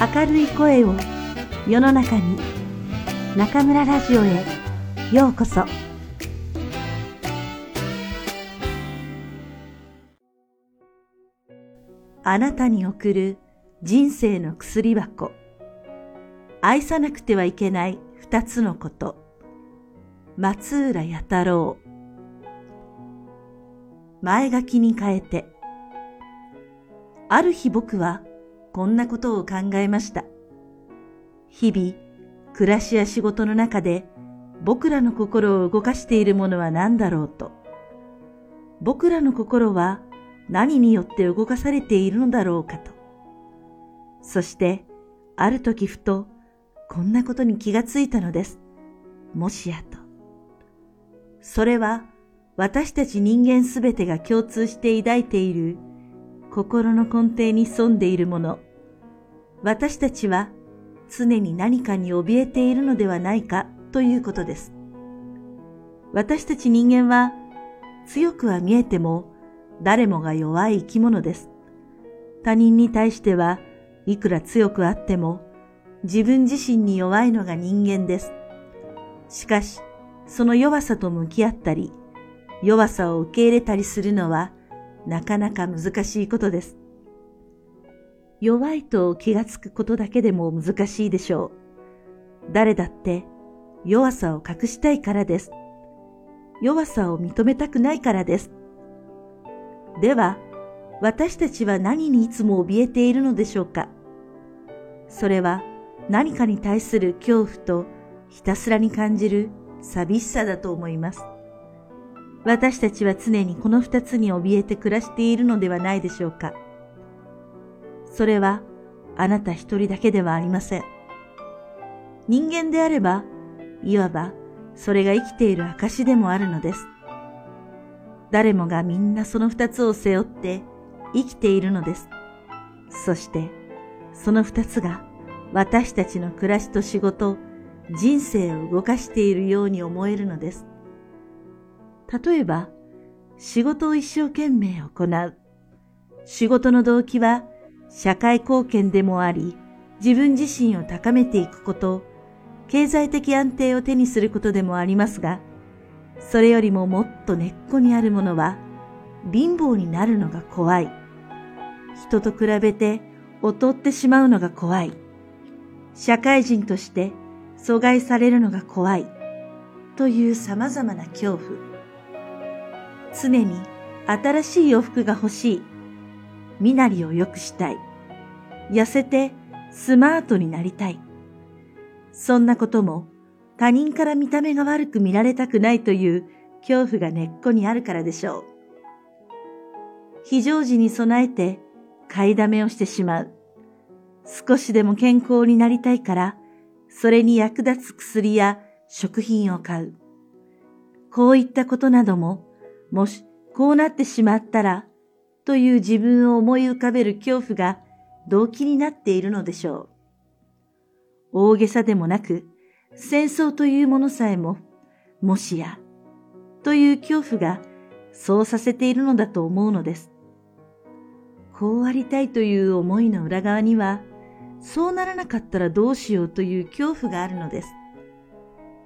明るい声を世の中に中村ラジオへようこそ。あなたに送る人生の薬箱。愛さなくてはいけない二つのこと。松浦弥太郎。前書きに変えて。ある日僕はこんなことを考えました。日々、暮らしや仕事の中で僕らの心を動かしているものは何だろうと。僕らの心は何によって動かされているのだろうかと。そして、ある時ふと、こんなことに気がついたのです。もしやと。それは、私たち人間すべてが共通して抱いている心の根底に潜んでいるもの。私たちは常に何かに怯えているのではないかということです。私たち人間は強くは見えても誰もが弱い生き物です。他人に対してはいくら強くあっても自分自身に弱いのが人間です。しかし、その弱さと向き合ったり、弱さを受け入れたりするのはなかなか難しいことです。弱いと気がつくことだけでも難しいでしょう。誰だって弱さを隠したいからです。弱さを認めたくないからです。では、私たちは何にいつも怯えているのでしょうかそれは何かに対する恐怖とひたすらに感じる寂しさだと思います。私たちは常にこの二つに怯えて暮らしているのではないでしょうか。それはあなた一人だけではありません。人間であれば、いわばそれが生きている証でもあるのです。誰もがみんなその二つを背負って生きているのです。そして、その二つが私たちの暮らしと仕事、人生を動かしているように思えるのです。例えば、仕事を一生懸命行う。仕事の動機は社会貢献でもあり、自分自身を高めていくこと、経済的安定を手にすることでもありますが、それよりももっと根っこにあるものは、貧乏になるのが怖い。人と比べて劣ってしまうのが怖い。社会人として阻害されるのが怖い。という様々な恐怖。常に新しい洋服が欲しい。身なりを良くしたい。痩せてスマートになりたい。そんなことも他人から見た目が悪く見られたくないという恐怖が根っこにあるからでしょう。非常時に備えて買いだめをしてしまう。少しでも健康になりたいから、それに役立つ薬や食品を買う。こういったことなども、もしこうなってしまったらという自分を思い浮かべる恐怖が動機になっているのでしょう。大げさでもなく、戦争というものさえも、もしや、という恐怖がそうさせているのだと思うのです。こうありたいという思いの裏側には、そうならなかったらどうしようという恐怖があるのです。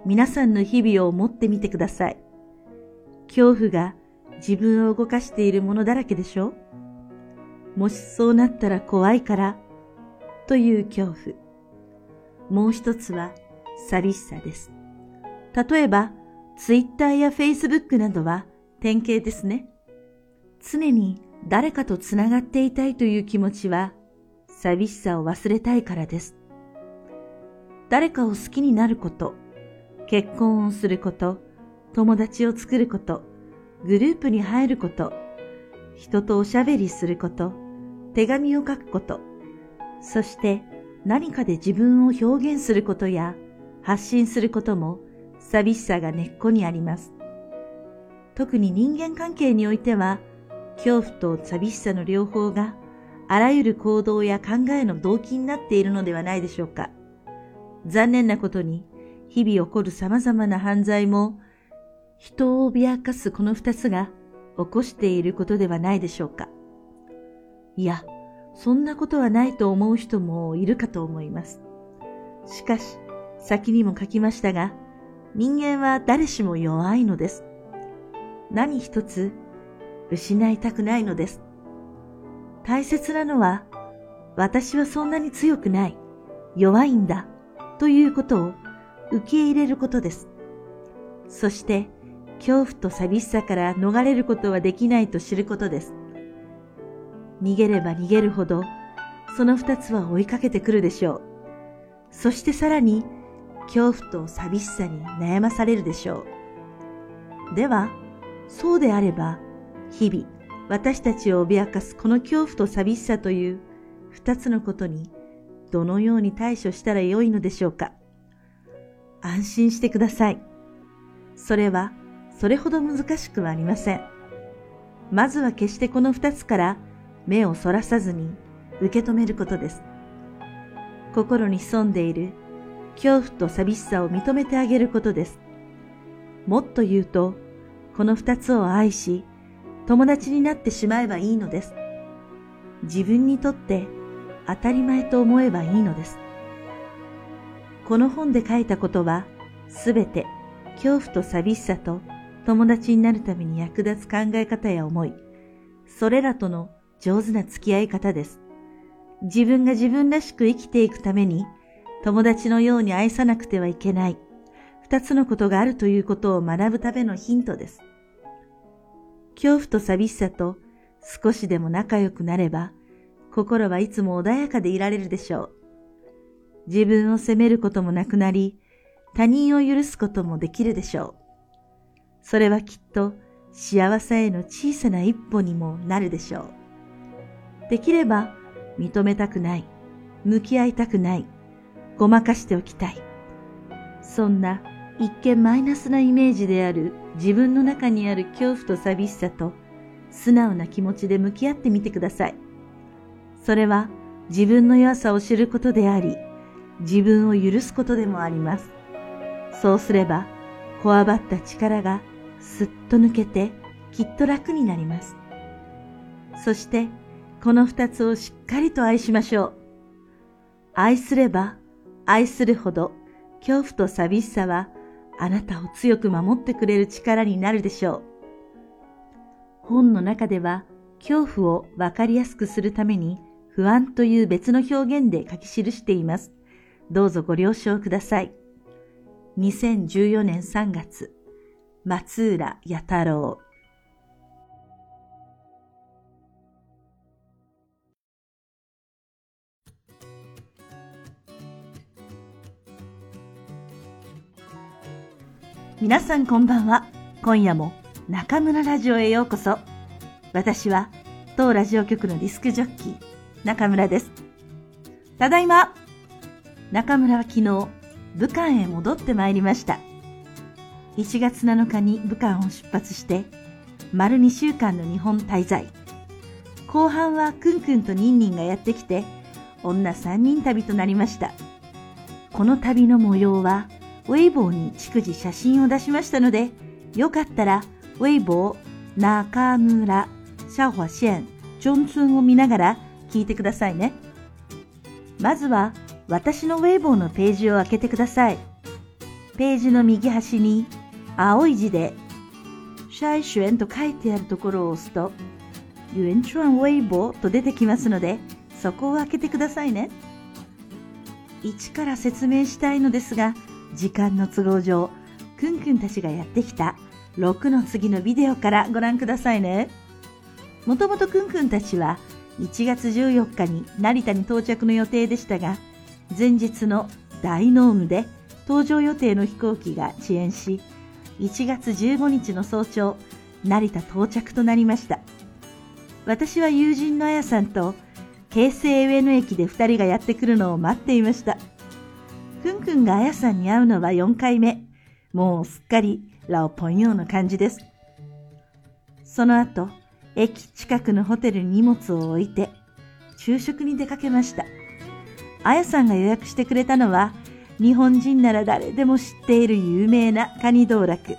皆さんの日々を思ってみてください。恐怖が自分を動かしているものだらけでしょ？もしそうなったら怖いから、という恐怖。もう一つは寂しさです。例えば、ツイッターやフェイスブックなどは典型ですね。常に誰かとつながっていたいという気持ちは寂しさを忘れたいからです。誰かを好きになること、結婚をすること、友達を作ること、グループに入ること、人とおしゃべりすること、手紙を書くこと、そして何かで自分を表現することや発信することも寂しさが根っこにあります。特に人間関係においては、恐怖と寂しさの両方があらゆる行動や考えの動機になっているのではないでしょうか。残念なことに、日々起こる様々な犯罪も人を脅かすこの二つが起こしていることではないでしょうか。いや、そんなことはないと思う人もいるかと思います。しかし、先にも書きましたが、人間は誰しも弱いのです。何一つ失いたくないのです。大切なのは、私はそんなに強くない、弱いんだ、ということを受け入れることです。そして、恐怖と寂しさから逃れることはできないと知ることです。逃げれば逃げるほど、その二つは追いかけてくるでしょう。そしてさらに、恐怖と寂しさに悩まされるでしょう。では、そうであれば、日々、私たちを脅かすこの恐怖と寂しさという二つのことに、どのように対処したらよいのでしょうか。安心してください。それは、それほど難しくはありません。まずは決してこの二つから目をそらさずに受け止めることです。心に潜んでいる恐怖と寂しさを認めてあげることです。もっと言うと、この二つを愛し、友達になってしまえばいいのです。自分にとって当たり前と思えばいいのです。この本で書いたことは、すべて恐怖と寂しさと友達になるために役立つ考え方や思い、それらとの上手な付き合い方です。自分が自分らしく生きていくために、友達のように愛さなくてはいけない、二つのことがあるということを学ぶためのヒントです。恐怖と寂しさと少しでも仲良くなれば、心はいつも穏やかでいられるでしょう。自分を責めることもなくなり、他人を許すこともできるでしょう。それはきっと幸せへの小さな一歩にもなるでしょう。できれば認めたくない、向き合いたくない、ごまかしておきたい。そんな一見マイナスなイメージである自分の中にある恐怖と寂しさと素直な気持ちで向き合ってみてください。それは自分の弱さを知ることであり、自分を許すことでもあります。そうすれば、こわばった力がすっと抜けてきっと楽になります。そしてこの二つをしっかりと愛しましょう。愛すれば愛するほど恐怖と寂しさはあなたを強く守ってくれる力になるでしょう。本の中では恐怖をわかりやすくするために不安という別の表現で書き記しています。どうぞご了承ください。2014年3月、松浦弥太郎皆さんこんばんは。今夜も中村ラジオへようこそ。私は当ラジオ局のディスクジョッキー、中村です。ただいま、中村は昨日、武漢へ戻ってまいりました。1月7日に武漢を出発して、丸2週間の日本滞在。後半はくんくんとニンニンがやってきて、女3人旅となりました。この旅の模様は、ウェイボーに逐次写真を出しましたので、よかったら、ウェイボー、中村、シャオハシェン、ジョンツンを見ながら聞いてくださいね。まずは、私のウェイボーのページを開けてください。ページの右端に、青い字で、シャイシュエンと書いてあるところを押すと、ユンチュアンウェイボーと出てきますので、そこを開けてくださいね。一から説明したいのですが、時間の都合上、くんくんたちがやってきた6の次のビデオからご覧くださいね。もともとくんくんたちは1月14日に成田に到着の予定でしたが、前日の大濃霧で搭乗予定の飛行機が遅延し、1月15日の早朝、成田到着となりました。私は友人のあやさんと、京成上野駅で2人がやってくるのを待っていました。くんくんがあやさんに会うのは4回目。もうすっかりラオポンヨーの感じです。その後、駅近くのホテルに荷物を置いて、昼食に出かけました。あやさんが予約してくれたのは、日本人なら誰でも知っている有名なカニ道楽。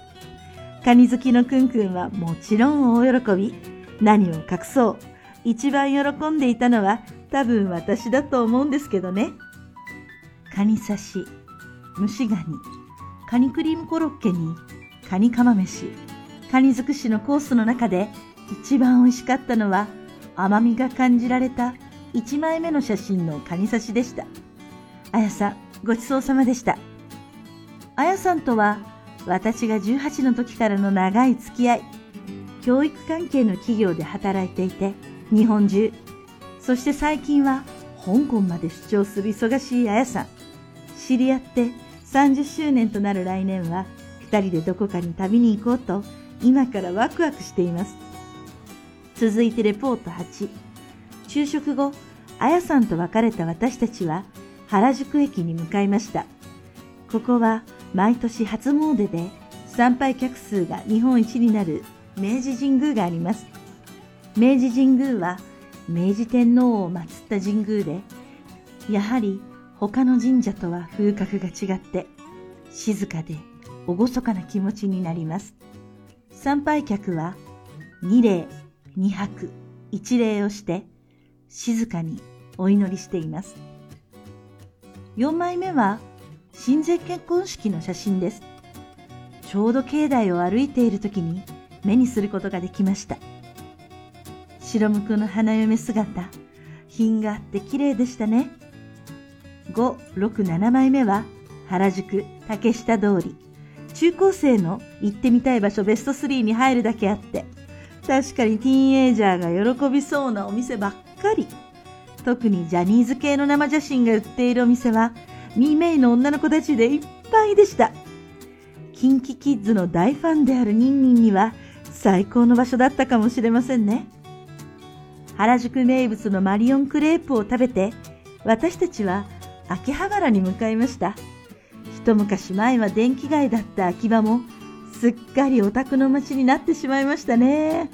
カニ好きのくんくんはもちろん大喜び。何を隠そう。一番喜んでいたのは多分私だと思うんですけどね。カニ刺し、蒸しガニ、カニクリームコロッケにカニ釜飯、カニ尽くしのコースの中で一番美味しかったのは甘みが感じられた1枚目の写真のカニ刺しでした。あやさん、ごちそうさまでした。あやさんとは私が18の時からの長い付き合い、教育関係の企業で働いていて、日本中、そして最近は香港まで出張する忙しいあやさん。知り合って30周年となる来年は、二人でどこかに旅に行こうと、今からワクワクしています。続いてレポート8。昼食後、あやさんと別れた私たちは原宿駅に向かいました。ここは毎年初詣で参拝客数が日本一になる明治神宮があります。明治神宮は明治天皇を祀った神宮で、やはり他の神社とは風格が違って静かで厳かな気持ちになります。参拝客は二礼、二泊、一礼をして静かにお祈りしています。4枚目は親善結婚式の写真です。ちょうど境内を歩いている時に目にすることができました。白むくの花嫁姿、品があって綺麗でしたね。5、6、7枚目は原宿竹下通り。中高生の行ってみたい場所ベスト3に入るだけあって、確かにティーンエイジャーが喜びそうなお店ばっかり。特にジャニーズ系の生写真が売っているお店は、ミーメイの女の子たちでいっぱいでした。キンキキッズの大ファンであるニンニンには最高の場所だったかもしれませんね。原宿名物のマリオンクレープを食べて、私たちは秋葉原に向かいました。一昔前は電気街だった秋葉も、すっかりオタクの街になってしまいましたね。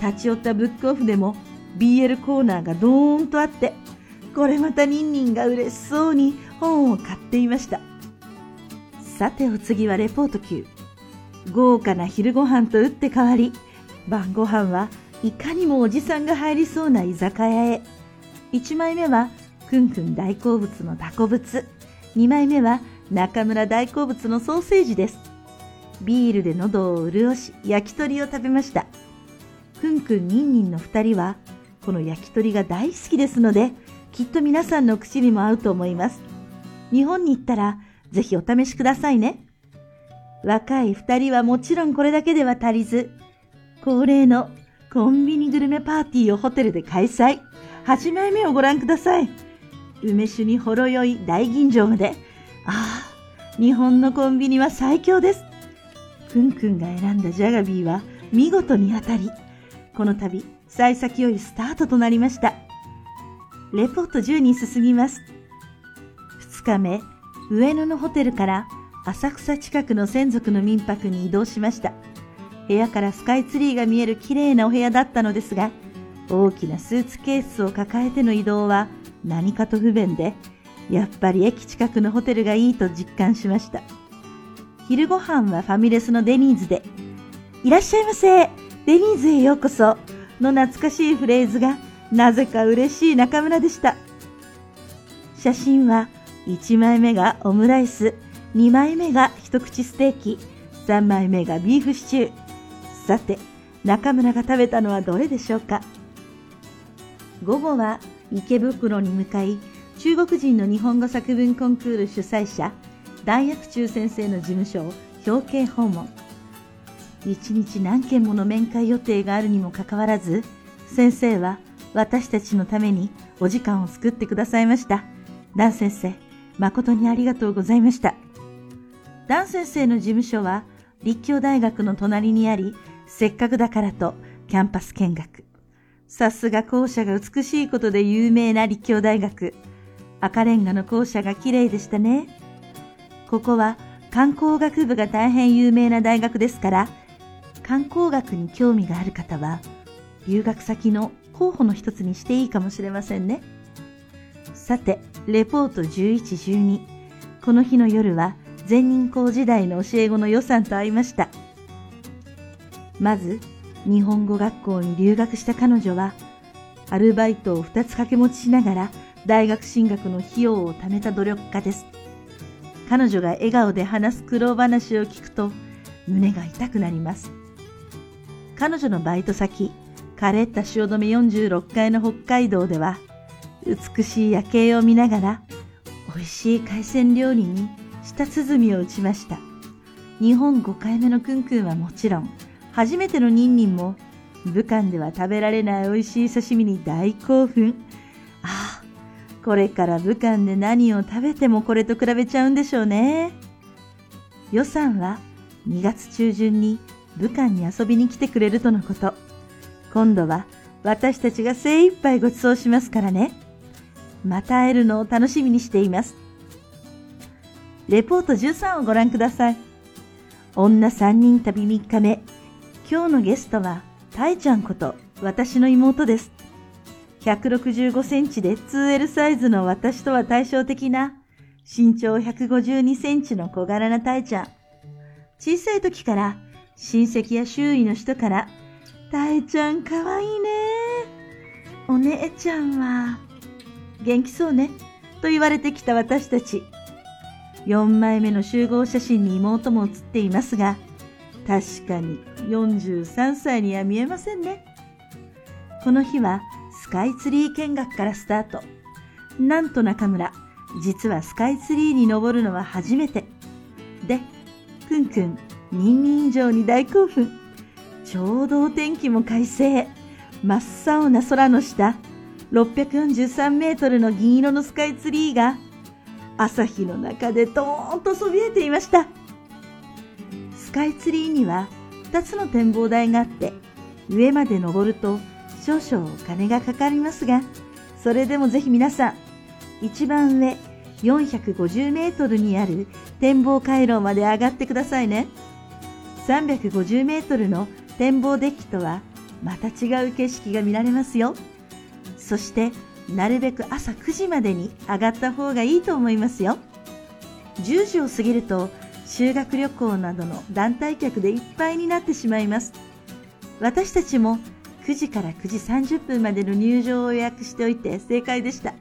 立ち寄ったブックオフでも BL コーナーがドーンとあって、これまたニンニンが嬉しそうに本を買っていました。さてお次はレポート9。豪華な昼ご飯と打って変わり、晩ご飯はいかにもおじさんが入りそうな居酒屋へ。1枚目はくんくん大好物のタコブツ。2枚目は中村大好物のソーセージです。ビールで喉を潤し、焼き鳥を食べました。くんくんにんにんの二人は、この焼き鳥が大好きですので、きっと皆さんの口にも合うと思います。日本に行ったら、ぜひお試しくださいね。若い二人はもちろんこれだけでは足りず、恒例のコンビニグルメパーティーをホテルで開催。8枚目をご覧ください。梅酒にほろ酔い大吟醸で、ああ、日本のコンビニは最強です。くんくんが選んだジャガビーは見事に当たり、この度、幸先よいスタートとなりました。レポート10に進みます。2日目、上野のホテルから浅草近くの専属の民泊に移動しました。部屋からスカイツリーが見える綺麗なお部屋だったのですが、大きなスーツケースを抱えての移動は何かと不便で、やっぱり駅近くのホテルがいいと実感しました。昼ご飯はファミレスのデニーズで、いらっしゃいませデニーズへようこその懐かしいフレーズがなぜか嬉しい中村でした。写真は1枚目がオムライス、2枚目が一口ステーキ、3枚目がビーフシチュー。さて、中村が食べたのはどれでしょうか？午後は池袋に向かい、中国人の日本語作文コンクール主催者、大薬中先生の事務所を表敬訪問。一日何件もの面会予定があるにもかかわらず、先生は私たちのためにお時間を作ってくださいました。ダン先生、誠にありがとうございました。ダン先生の事務所は立教大学の隣にあり、せっかくだからとキャンパス見学。さすが校舎が美しいことで有名な立教大学。赤レンガの校舎が綺麗でしたね。ここは観光学部が大変有名な大学ですから、観光学に興味がある方は、留学先の候補の一つにしていいかもしれませんね。さて、レポート11、12。この日の夜は、全人校時代の教え子の予算と会いました。まず、日本語学校に留学した彼女は、アルバイトを2つ掛け持ちしながら大学進学の費用を貯めた努力家です。彼女が笑顔で話す苦労話を聞くと胸が痛くなります。彼女のバイト先、枯れた汐留46階の北海道では美しい夜景を見ながら美味しい海鮮料理に舌鼓を打ちました。日本5回目のクンクンはもちろん、初めてのニンニンも武漢では食べられない美味しい刺身に大興奮。ああ、これから武漢で何を食べてもこれと比べちゃうんでしょうね。予算は2月中旬に武漢に遊びに来てくれるとのこと。今度は私たちが精一杯ご馳走しますからね。また会えるのを楽しみにしています。レポート13をご覧ください。女3人旅3日目。今日のゲストは、たいちゃんこと私の妹です。165センチで 2L サイズの私とは対照的な身長152センチの小柄なたいちゃん。小さい時から親戚や周囲の人からたいちゃんかわいいね。お姉ちゃんは元気そうね。と言われてきた私たち。4枚目の集合写真に妹も写っていますが、確かに43歳には見えませんね。この日はスカイツリー見学からスタート。なんと中村、実はスカイツリーに登るのは初めて。で、くんくん、ニンニン以上に大興奮。ちょうどお天気も快晴。真っ青な空の下、643メートルの銀色のスカイツリーが朝日の中でドーンとそびえていました。スカイツリーには2つの展望台があって、上まで登ると少々お金がかかりますが、それでもぜひ皆さん、一番上450メートルにある展望回廊まで上がってくださいね。350メートルの展望デッキとはまた違う景色が見られますよ。そしてなるべく朝9時までに上がった方がいいと思いますよ。10時を過ぎると修学旅行などの団体客でいっぱいになってしまいます。私たちも9時から9時30分までの入場を予約しておいて正解でした。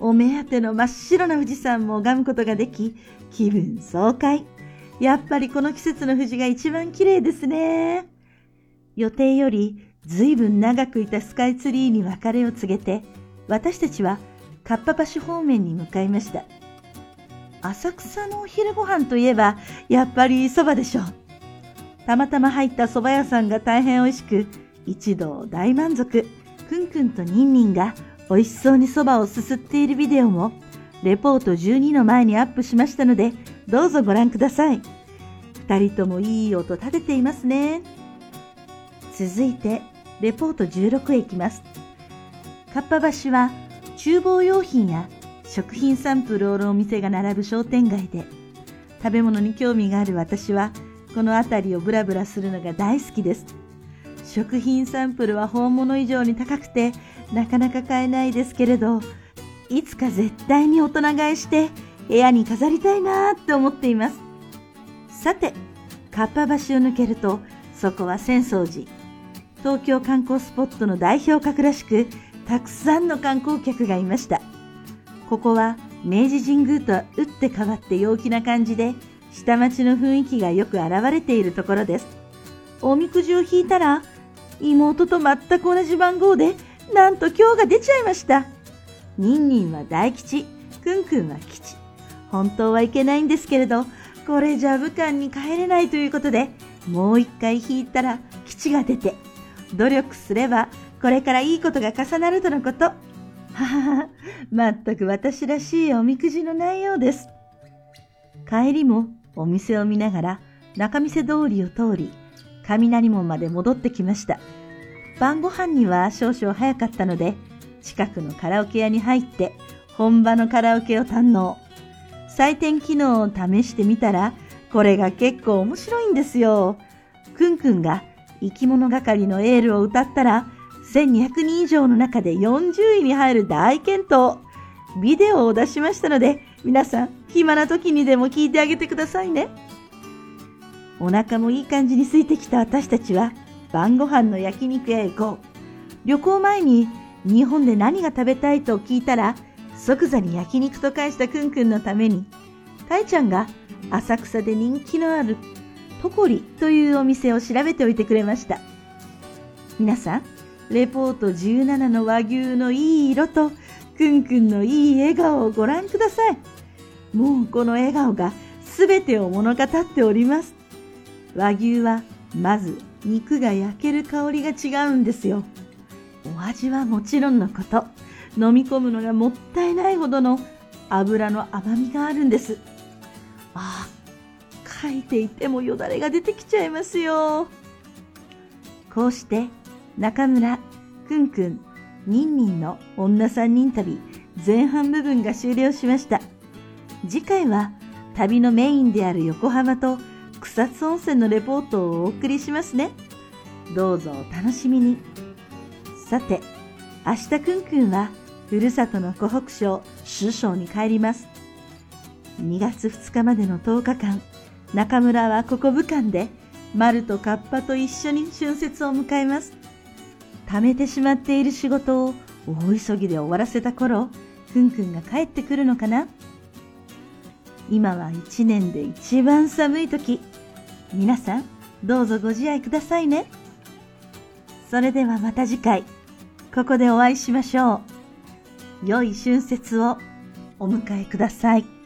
お目当ての真っ白な富士山も拝むことができ、気分爽快。やっぱりこの季節の富士が一番綺麗ですね。予定よりずいぶん長くいたスカイツリーに別れを告げて、私たちはかっぱ橋方面に向かいました。浅草のお昼ご飯といえば、やっぱり蕎麦でしょう。たまたま入った蕎麦屋さんが大変美味しく、一同大満足。くんくんとニンニンが美味しそうに蕎麦をすすっているビデオも、レポート12の前にアップしましたので、どうぞご覧ください。二人ともいい音立てていますね。続いて、レポート16へ行きます。かっぱ橋は厨房用品や食品サンプルを売るお店が並ぶ商店街で、食べ物に興味がある私は、この辺りをブラブラするのが大好きです。食品サンプルは本物以上に高くて、なかなか買えないですけれど、いつか絶対に大人買いして部屋に飾りたいなって思っています。さて、かっぱ橋を抜けると、そこは浅草寺。東京観光スポットの代表格らしく、たくさんの観光客がいました。ここは明治神宮とは打って変わって陽気な感じで、下町の雰囲気がよく現れているところです。おみくじを引いたら、妹と全く同じ番号で、なんと今日が出ちゃいました。ニンニンは大吉、クンクンは吉。本当はいけないんですけれど、これじゃ武漢に帰れないということで、もう一回引いたら吉が出て、努力すればこれからいいことが重なるとのこと。ははは、まったく私らしいおみくじの内容です。帰りもお店を見ながら中見世通りを通り、雷門まで戻ってきました。晩ご飯には少々早かったので、近くのカラオケ屋に入って本場のカラオケを堪能。採点機能を試してみたら、これが結構面白いんですよ。くんくんが生き物係のエールを歌ったら、1200人以上の中で40位に入る大健闘。ビデオを出しましたので、皆さん、暇な時にでも聞いてあげてくださいね。お腹もいい感じに空いてきた私たちは、晩ご飯の焼肉へ行こう。旅行前に日本で何が食べたいと聞いたら、即座に焼肉と返したくんくんのために、たいちゃんが浅草で人気のあるトコリというお店を調べておいてくれました。皆さん、レポート17の和牛のいい色と、くんくんのいい笑顔をご覧ください。もうこの笑顔が全てを物語っております。和牛はまず肉が焼ける香りが違うんですよ。お味はもちろんのこと、飲み込むのがもったいないほどの油の甘みがあるんです。あ、書いていてもよだれが出てきちゃいますよ。こうして中村、くんくん、にんにんの女三人旅前半部分が終了しました。次回は旅のメインである横浜と草津温泉のレポートをお送りしますね。どうぞお楽しみに。さて、明日くんくんはふるさとの湖北省首相に帰ります。2月2日までの10日間、中村はここ武漢で丸とカッパと一緒に春節を迎えます。貯めてしまっている仕事を大急ぎで終わらせた頃、くんくんが帰ってくるのかな？今は一年で一番寒い時。皆さん、どうぞご自愛くださいね。それではまた次回、ここでお会いしましょう。良い春節をお迎えください。